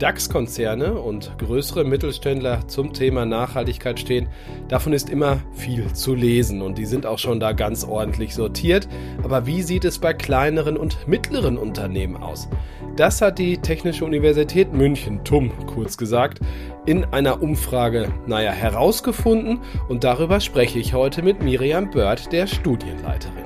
DAX-Konzerne und größere Mittelständler zum Thema Nachhaltigkeit stehen, davon ist immer viel zu lesen und die sind auch schon da ganz ordentlich sortiert. Aber wie sieht es bei kleineren und mittleren Unternehmen aus? Das hat die Technische Universität München, TUM kurz gesagt, in einer Umfrage, naja, herausgefunden und darüber spreche ich heute mit Miriam Bird, der Studienleiterin.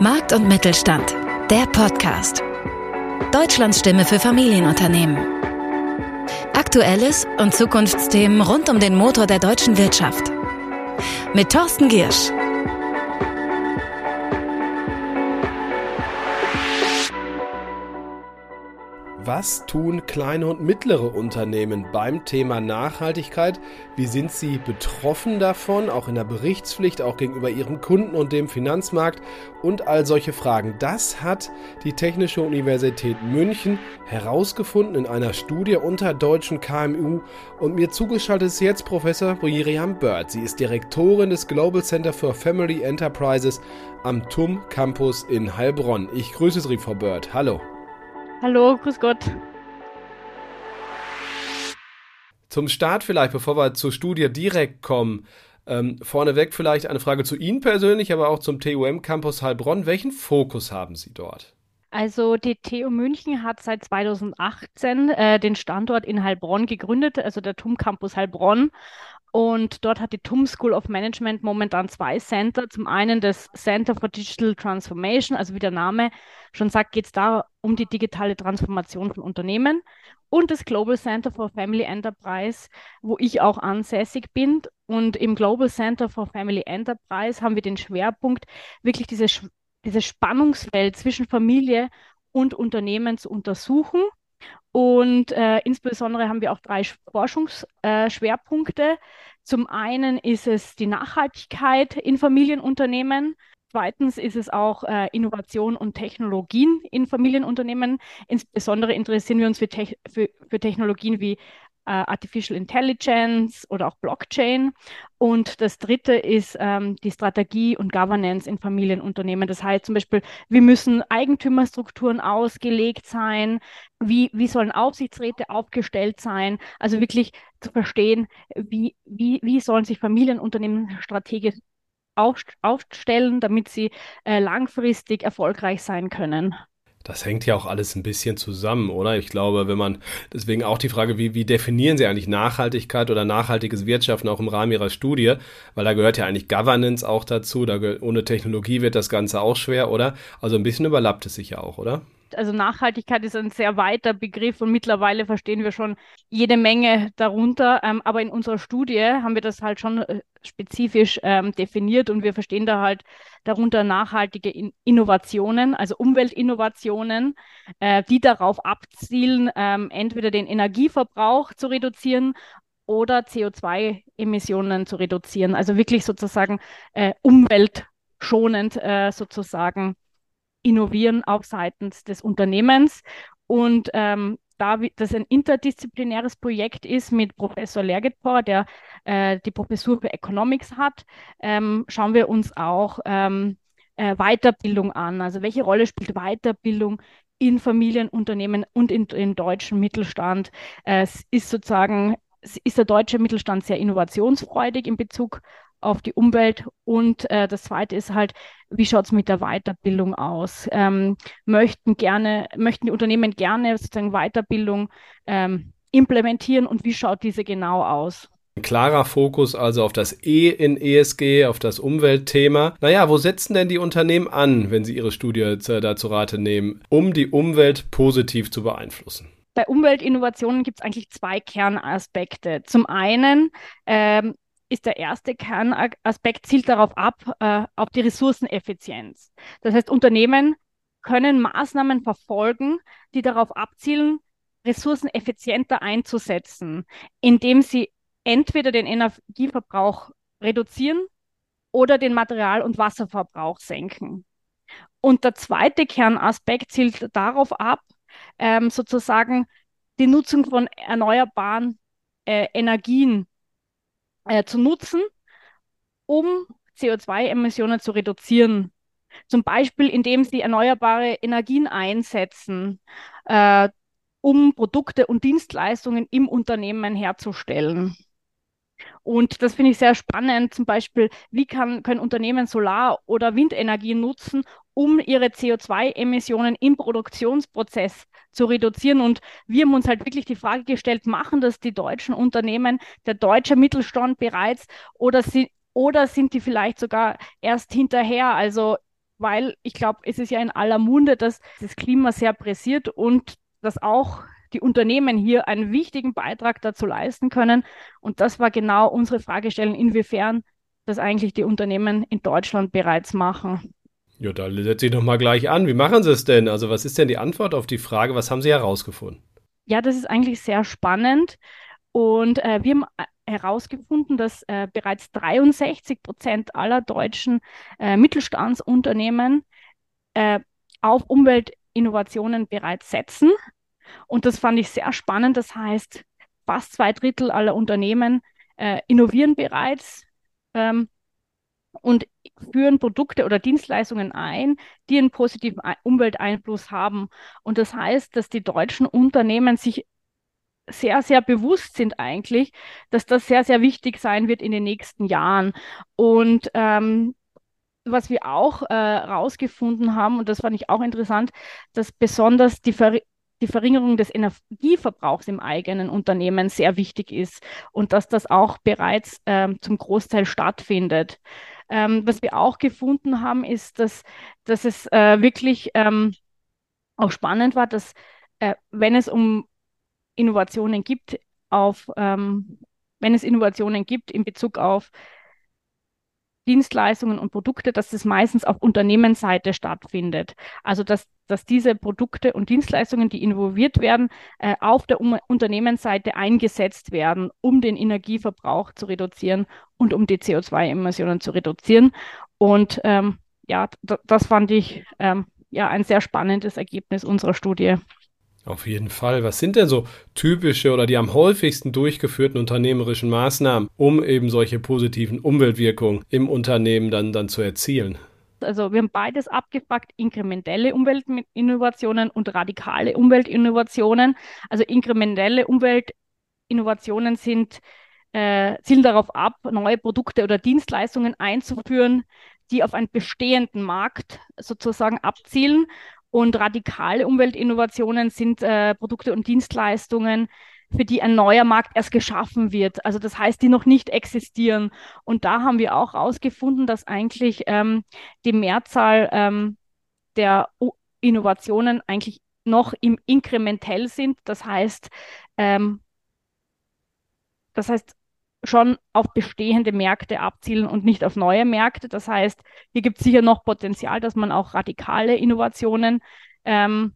Markt und Mittelstand, der Podcast. Deutschlands Stimme für Familienunternehmen. Aktuelles und Zukunftsthemen rund um den Motor der deutschen Wirtschaft. Mit Thorsten Giersch. Was tun kleine und mittlere Unternehmen beim Thema Nachhaltigkeit? Wie sind sie betroffen davon, auch in der Berichtspflicht, auch gegenüber ihren Kunden und dem Finanzmarkt und all solche Fragen? Das hat die Technische Universität München herausgefunden in einer Studie unter deutschen KMU und mir zugeschaltet ist jetzt Professor Miriam Bird. Sie ist Direktorin des Global Center for Family Enterprises am TUM Campus in Heilbronn. Ich grüße Sie, Frau Bird. Hallo. Hallo, grüß Gott. Zum Start vielleicht, bevor wir zur Studie direkt kommen, ähm, vorneweg vielleicht eine Frage zu Ihnen persönlich, aber auch zum TUM Campus Heilbronn. Welchen Fokus haben Sie dort? Also die TU München hat seit 2018 äh, den Standort in Heilbronn gegründet, also der TUM Campus Heilbronn. Und dort hat die TUM School of Management momentan zwei Center. Zum einen das Center for Digital Transformation, also wie der Name schon sagt, geht es da um die digitale Transformation von Unternehmen. Und das Global Center for Family Enterprise, wo ich auch ansässig bin. Und im Global Center for Family Enterprise haben wir den Schwerpunkt, wirklich dieses, dieses Spannungsfeld zwischen Familie und Unternehmen zu untersuchen und äh, insbesondere haben wir auch drei Forschungsschwerpunkte. Äh, Zum einen ist es die Nachhaltigkeit in Familienunternehmen. Zweitens ist es auch äh, Innovation und Technologien in Familienunternehmen. Insbesondere interessieren wir uns für, Te für, für Technologien wie Artificial Intelligence oder auch Blockchain. Und das dritte ist ähm, die Strategie und Governance in Familienunternehmen. Das heißt zum Beispiel, wie müssen Eigentümerstrukturen ausgelegt sein? Wie, wie sollen Aufsichtsräte aufgestellt sein? Also wirklich zu verstehen, wie, wie, wie sollen sich Familienunternehmen strategisch aufstellen, damit sie äh, langfristig erfolgreich sein können. Das hängt ja auch alles ein bisschen zusammen, oder? Ich glaube, wenn man, deswegen auch die Frage, wie, wie definieren Sie eigentlich Nachhaltigkeit oder nachhaltiges Wirtschaften auch im Rahmen Ihrer Studie? Weil da gehört ja eigentlich Governance auch dazu, da ohne Technologie wird das Ganze auch schwer, oder? Also ein bisschen überlappt es sich ja auch, oder? Also Nachhaltigkeit ist ein sehr weiter Begriff und mittlerweile verstehen wir schon jede Menge darunter. Ähm, aber in unserer Studie haben wir das halt schon äh, spezifisch ähm, definiert und wir verstehen da halt darunter nachhaltige in Innovationen, also Umweltinnovationen, äh, die darauf abzielen, ähm, entweder den Energieverbrauch zu reduzieren oder CO2-Emissionen zu reduzieren. Also wirklich sozusagen äh, umweltschonend äh, sozusagen innovieren auch seitens des Unternehmens. Und ähm, da das ein interdisziplinäres Projekt ist mit Professor Lergetpour, der äh, die Professur für Economics hat, ähm, schauen wir uns auch ähm, äh, Weiterbildung an. Also welche Rolle spielt Weiterbildung in Familienunternehmen und in, im deutschen Mittelstand? Äh, es ist sozusagen, ist der deutsche Mittelstand sehr innovationsfreudig in Bezug auf die Umwelt. Und äh, das Zweite ist halt, wie schaut es mit der Weiterbildung aus? Ähm, möchten gerne, möchten die Unternehmen gerne sozusagen Weiterbildung ähm, implementieren und wie schaut diese genau aus? Ein klarer Fokus also auf das E in ESG, auf das Umweltthema. Naja, wo setzen denn die Unternehmen an, wenn sie ihre Studie dazu Rate nehmen, um die Umwelt positiv zu beeinflussen? Bei Umweltinnovationen gibt es eigentlich zwei Kernaspekte. Zum einen ähm, ist der erste Kernaspekt, zielt darauf ab, äh, auf die Ressourceneffizienz. Das heißt, Unternehmen können Maßnahmen verfolgen, die darauf abzielen, Ressourcen effizienter einzusetzen, indem sie entweder den Energieverbrauch reduzieren oder den Material- und Wasserverbrauch senken. Und der zweite Kernaspekt zielt darauf ab, ähm, sozusagen die Nutzung von erneuerbaren äh, Energien äh, zu nutzen, um CO2-Emissionen zu reduzieren. Zum Beispiel, indem sie erneuerbare Energien einsetzen, äh, um Produkte und Dienstleistungen im Unternehmen herzustellen. Und das finde ich sehr spannend. Zum Beispiel, wie kann, können Unternehmen Solar- oder Windenergie nutzen, um ihre CO2-Emissionen im Produktionsprozess zu reduzieren. Und wir haben uns halt wirklich die Frage gestellt, machen das die deutschen Unternehmen, der deutsche Mittelstand bereits oder, sie, oder sind die vielleicht sogar erst hinterher? Also, weil ich glaube, es ist ja in aller Munde, dass das Klima sehr pressiert und dass auch die Unternehmen hier einen wichtigen Beitrag dazu leisten können. Und das war genau unsere Fragestellung, inwiefern das eigentlich die Unternehmen in Deutschland bereits machen. Ja, da setze ich doch mal gleich an. Wie machen Sie es denn? Also was ist denn die Antwort auf die Frage, was haben Sie herausgefunden? Ja, das ist eigentlich sehr spannend. Und äh, wir haben äh, herausgefunden, dass äh, bereits 63 Prozent aller deutschen äh, Mittelstandsunternehmen äh, auf Umweltinnovationen bereits setzen. Und das fand ich sehr spannend. Das heißt, fast zwei Drittel aller Unternehmen äh, innovieren bereits ähm, und führen Produkte oder Dienstleistungen ein, die einen positiven Umwelteinfluss haben. Und das heißt, dass die deutschen Unternehmen sich sehr, sehr bewusst sind eigentlich, dass das sehr, sehr wichtig sein wird in den nächsten Jahren. Und ähm, was wir auch äh, rausgefunden haben, und das fand ich auch interessant, dass besonders die Ver die Verringerung des Energieverbrauchs im eigenen Unternehmen sehr wichtig ist und dass das auch bereits ähm, zum Großteil stattfindet. Ähm, was wir auch gefunden haben, ist, dass, dass es äh, wirklich ähm, auch spannend war, dass äh, wenn es um Innovationen gibt, auf, ähm, wenn es Innovationen gibt in Bezug auf Dienstleistungen und Produkte, dass das meistens auf Unternehmensseite stattfindet. Also dass, dass diese Produkte und Dienstleistungen, die involviert werden, äh, auf der um Unternehmensseite eingesetzt werden, um den Energieverbrauch zu reduzieren und um die CO2-Emissionen zu reduzieren. Und ähm, ja, das fand ich ähm, ja ein sehr spannendes Ergebnis unserer Studie. Auf jeden Fall. Was sind denn so typische oder die am häufigsten durchgeführten unternehmerischen Maßnahmen, um eben solche positiven Umweltwirkungen im Unternehmen dann, dann zu erzielen? Also wir haben beides abgefragt, inkrementelle Umweltinnovationen und radikale Umweltinnovationen. Also inkrementelle Umweltinnovationen sind, äh, zielen darauf ab, neue Produkte oder Dienstleistungen einzuführen, die auf einen bestehenden Markt sozusagen abzielen und radikale Umweltinnovationen sind äh, Produkte und Dienstleistungen, für die ein neuer Markt erst geschaffen wird. Also das heißt, die noch nicht existieren. Und da haben wir auch herausgefunden, dass eigentlich ähm, die Mehrzahl ähm, der o Innovationen eigentlich noch im inkrementell sind. Das heißt, ähm, das heißt, schon auf bestehende Märkte abzielen und nicht auf neue Märkte. Das heißt, hier gibt es sicher noch Potenzial, dass man auch radikale Innovationen ähm,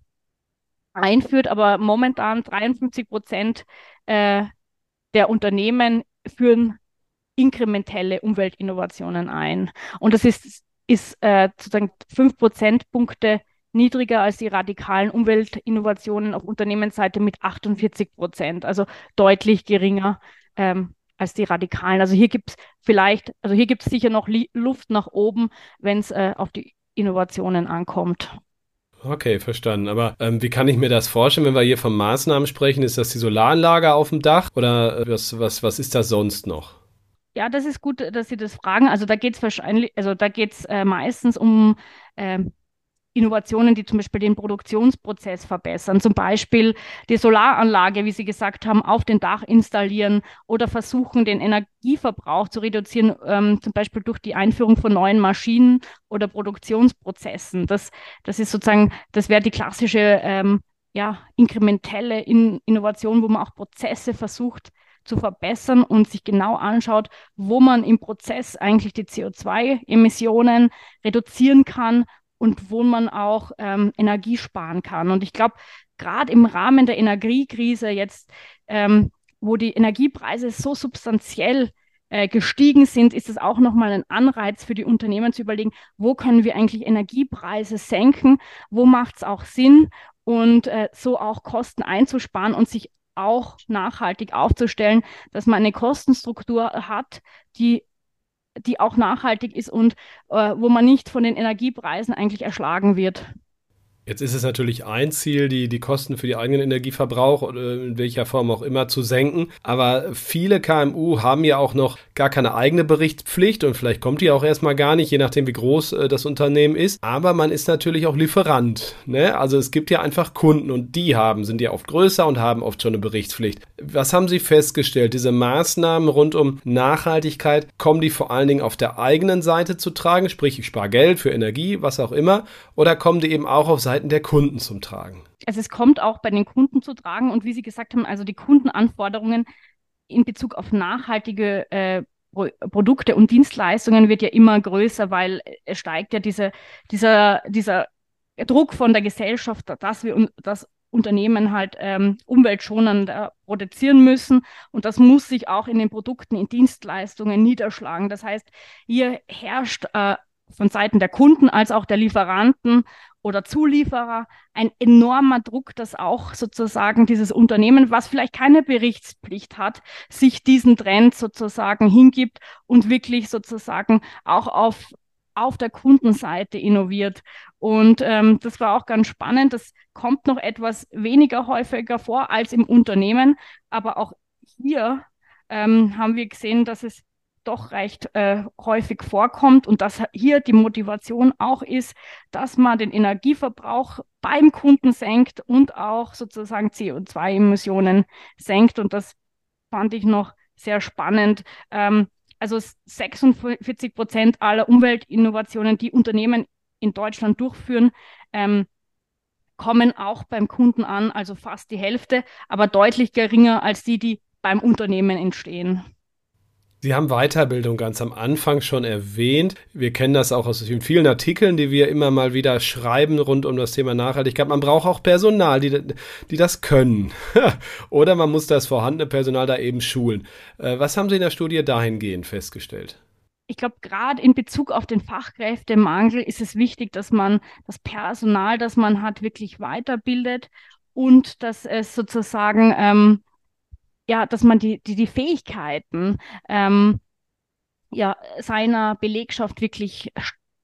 einführt, aber momentan 53 Prozent äh, der Unternehmen führen inkrementelle Umweltinnovationen ein. Und das ist, ist äh, sozusagen fünf Prozentpunkte niedriger als die radikalen Umweltinnovationen auf Unternehmensseite mit 48 Prozent, also deutlich geringer ähm, als die Radikalen. Also hier gibt es vielleicht, also hier gibt es sicher noch Luft nach oben, wenn es äh, auf die Innovationen ankommt. Okay, verstanden. Aber ähm, wie kann ich mir das vorstellen, wenn wir hier von Maßnahmen sprechen? Ist das die Solaranlage auf dem Dach oder äh, was, was, was ist das sonst noch? Ja, das ist gut, dass Sie das fragen. Also da geht es wahrscheinlich, also da geht es äh, meistens um äh, Innovationen, die zum Beispiel den Produktionsprozess verbessern. Zum Beispiel die Solaranlage, wie Sie gesagt haben, auf dem Dach installieren oder versuchen, den Energieverbrauch zu reduzieren, ähm, zum Beispiel durch die Einführung von neuen Maschinen oder Produktionsprozessen. Das, das ist sozusagen, das wäre die klassische ähm, ja, inkrementelle In Innovation, wo man auch Prozesse versucht zu verbessern und sich genau anschaut, wo man im Prozess eigentlich die CO2-Emissionen reduzieren kann und wo man auch ähm, Energie sparen kann. Und ich glaube, gerade im Rahmen der Energiekrise jetzt, ähm, wo die Energiepreise so substanziell äh, gestiegen sind, ist es auch nochmal ein Anreiz für die Unternehmen zu überlegen, wo können wir eigentlich Energiepreise senken, wo macht es auch Sinn und äh, so auch Kosten einzusparen und sich auch nachhaltig aufzustellen, dass man eine Kostenstruktur hat, die die auch nachhaltig ist und äh, wo man nicht von den Energiepreisen eigentlich erschlagen wird. Jetzt ist es natürlich ein Ziel, die, die Kosten für die eigenen Energieverbrauch oder in welcher Form auch immer zu senken. Aber viele KMU haben ja auch noch gar keine eigene Berichtspflicht und vielleicht kommt die auch erstmal gar nicht, je nachdem wie groß äh, das Unternehmen ist. Aber man ist natürlich auch Lieferant. Ne? Also es gibt ja einfach Kunden und die haben, sind ja oft größer und haben oft schon eine Berichtspflicht. Was haben Sie festgestellt? Diese Maßnahmen rund um Nachhaltigkeit, kommen die vor allen Dingen auf der eigenen Seite zu tragen? Sprich, ich spare Geld für Energie, was auch immer. Oder kommen die eben auch auf Seite Seiten der Kunden zum Tragen? Also es kommt auch bei den Kunden zu tragen und wie Sie gesagt haben, also die Kundenanforderungen in Bezug auf nachhaltige äh, Produkte und Dienstleistungen wird ja immer größer, weil es steigt ja diese, dieser, dieser Druck von der Gesellschaft, dass wir das Unternehmen halt ähm, umweltschonend produzieren müssen. Und das muss sich auch in den Produkten, in Dienstleistungen niederschlagen. Das heißt, hier herrscht äh, von Seiten der Kunden als auch der Lieferanten oder Zulieferer ein enormer Druck, dass auch sozusagen dieses Unternehmen, was vielleicht keine Berichtspflicht hat, sich diesen Trend sozusagen hingibt und wirklich sozusagen auch auf auf der Kundenseite innoviert. Und ähm, das war auch ganz spannend. Das kommt noch etwas weniger häufiger vor als im Unternehmen. Aber auch hier ähm, haben wir gesehen, dass es doch recht äh, häufig vorkommt und dass hier die Motivation auch ist, dass man den Energieverbrauch beim Kunden senkt und auch sozusagen CO2-Emissionen senkt. Und das fand ich noch sehr spannend. Ähm, also 46 Prozent aller Umweltinnovationen, die Unternehmen in Deutschland durchführen, ähm, kommen auch beim Kunden an, also fast die Hälfte, aber deutlich geringer als die, die beim Unternehmen entstehen. Sie haben Weiterbildung ganz am Anfang schon erwähnt. Wir kennen das auch aus vielen Artikeln, die wir immer mal wieder schreiben rund um das Thema Nachhaltigkeit. Man braucht auch Personal, die, die das können. Oder man muss das vorhandene Personal da eben schulen. Äh, was haben Sie in der Studie dahingehend festgestellt? ich glaube, gerade in Bezug auf den Fachkräftemangel ist es wichtig, dass man das Personal, das man hat, wirklich weiterbildet und dass es sozusagen ähm, ja, dass man die, die, die Fähigkeiten ähm, ja, seiner Belegschaft wirklich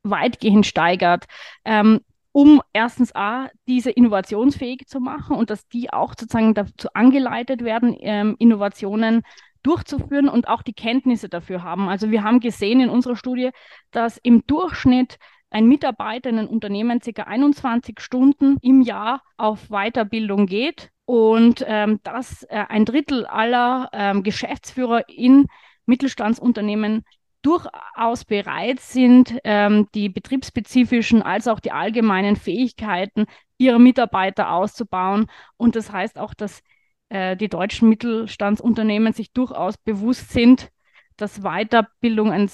weitgehend steigert, ähm, um erstens A, diese innovationsfähig zu machen und dass die auch sozusagen dazu angeleitet werden, ähm, Innovationen durchzuführen und auch die Kenntnisse dafür haben. Also wir haben gesehen in unserer Studie, dass im Durchschnitt ein Mitarbeiter in einem Unternehmen ca. 21 Stunden im Jahr auf Weiterbildung geht und ähm, dass äh, ein Drittel aller ähm, Geschäftsführer in Mittelstandsunternehmen durchaus bereit sind, ähm, die betriebsspezifischen als auch die allgemeinen Fähigkeiten ihrer Mitarbeiter auszubauen. Und das heißt auch, dass äh, die deutschen Mittelstandsunternehmen sich durchaus bewusst sind, dass Weiterbildung ein,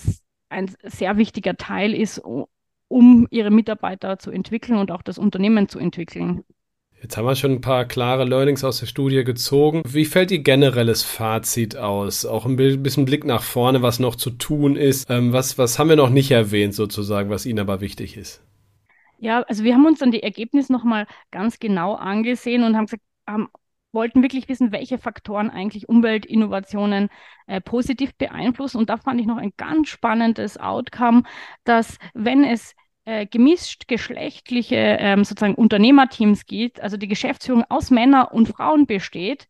ein sehr wichtiger Teil ist, um ihre Mitarbeiter zu entwickeln und auch das Unternehmen zu entwickeln. Jetzt haben wir schon ein paar klare Learnings aus der Studie gezogen. Wie fällt Ihr generelles Fazit aus? Auch ein bisschen Blick nach vorne, was noch zu tun ist. Ähm, was, was haben wir noch nicht erwähnt sozusagen, was Ihnen aber wichtig ist? Ja, also wir haben uns dann die Ergebnisse nochmal ganz genau angesehen und haben gesagt, haben, wollten wirklich wissen, welche Faktoren eigentlich Umweltinnovationen äh, positiv beeinflussen. Und da fand ich noch ein ganz spannendes Outcome, dass wenn es äh, gemischt geschlechtliche ähm, sozusagen Unternehmerteams gibt, also die Geschäftsführung aus Männern und Frauen besteht,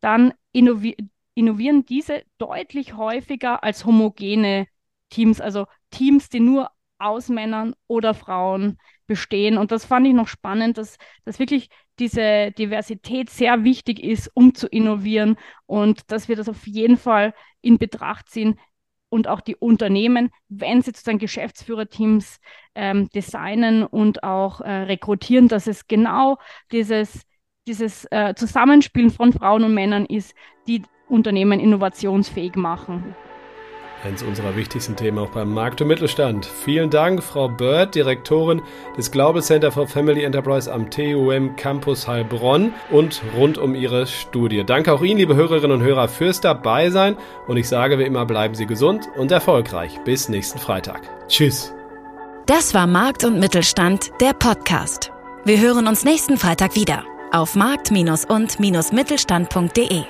dann innovi innovieren diese deutlich häufiger als homogene Teams, also Teams, die nur aus Männern oder Frauen bestehen. Und das fand ich noch spannend, dass, dass wirklich diese Diversität sehr wichtig ist, um zu innovieren und dass wir das auf jeden Fall in Betracht ziehen, und auch die Unternehmen, wenn sie sozusagen Geschäftsführerteams ähm, designen und auch äh, rekrutieren, dass es genau dieses, dieses äh, Zusammenspielen von Frauen und Männern ist, die Unternehmen innovationsfähig machen. Eines unserer wichtigsten Themen auch beim Markt und Mittelstand. Vielen Dank, Frau Bird, Direktorin des Global Center for Family Enterprise am TUM Campus Heilbronn und rund um Ihre Studie. Danke auch Ihnen, liebe Hörerinnen und Hörer, fürs Dabeisein und ich sage wie immer, bleiben Sie gesund und erfolgreich. Bis nächsten Freitag. Tschüss. Das war Markt und Mittelstand, der Podcast. Wir hören uns nächsten Freitag wieder auf markt- und-mittelstand.de.